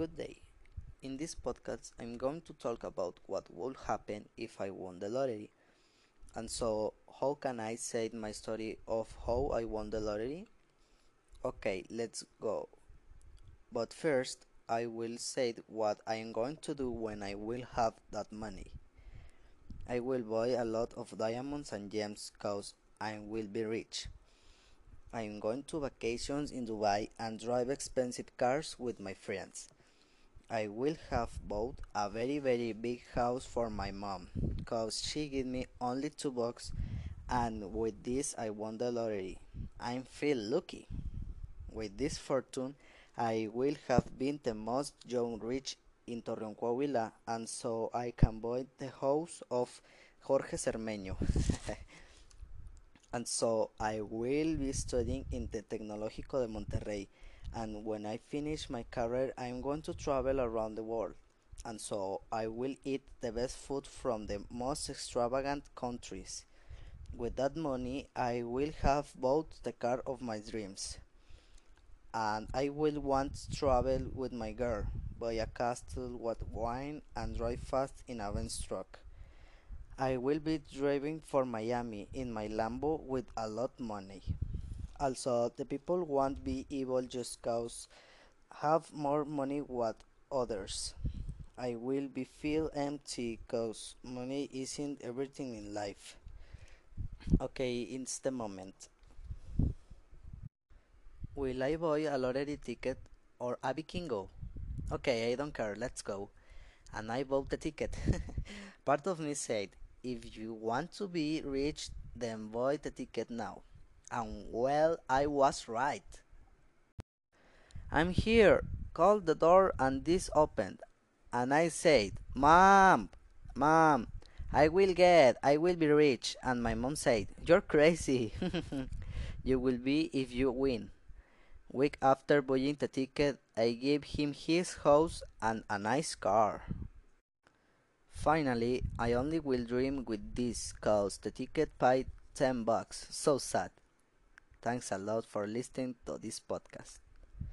Good day. In this podcast, I'm going to talk about what would happen if I won the lottery. And so, how can I say my story of how I won the lottery? Okay, let's go. But first, I will say what I am going to do when I will have that money. I will buy a lot of diamonds and gems cause I will be rich. I am going to vacations in Dubai and drive expensive cars with my friends. I will have bought a very very big house for my mom cause she gave me only two bucks and with this I won the lottery. I feel lucky. With this fortune I will have been the most young rich in Torreon Coahuila and so I can buy the house of Jorge Cermeño. and so I will be studying in the Tecnológico de Monterrey and when I finish my career I'm going to travel around the world and so I will eat the best food from the most extravagant countries. With that money I will have bought the car of my dreams and I will want to travel with my girl, buy a castle with wine and drive fast in a truck. I will be driving for Miami in my Lambo with a lot of money. Also, the people won't be evil just cause have more money what others. I will be feel empty cause money isn't everything in life. Okay, it's the moment. Will I buy a lottery ticket or a Vikingo? Okay, I don't care, let's go. And I bought the ticket. Part of me said, if you want to be rich, then buy the ticket now. And well, I was right. I'm here. Called the door and this opened. And I said, Mom, Mom, I will get, I will be rich. And my mom said, You're crazy. you will be if you win. Week after buying the ticket, I gave him his house and a nice car. Finally, I only will dream with this cause the ticket paid 10 bucks. So sad. Thanks a lot for listening to this podcast.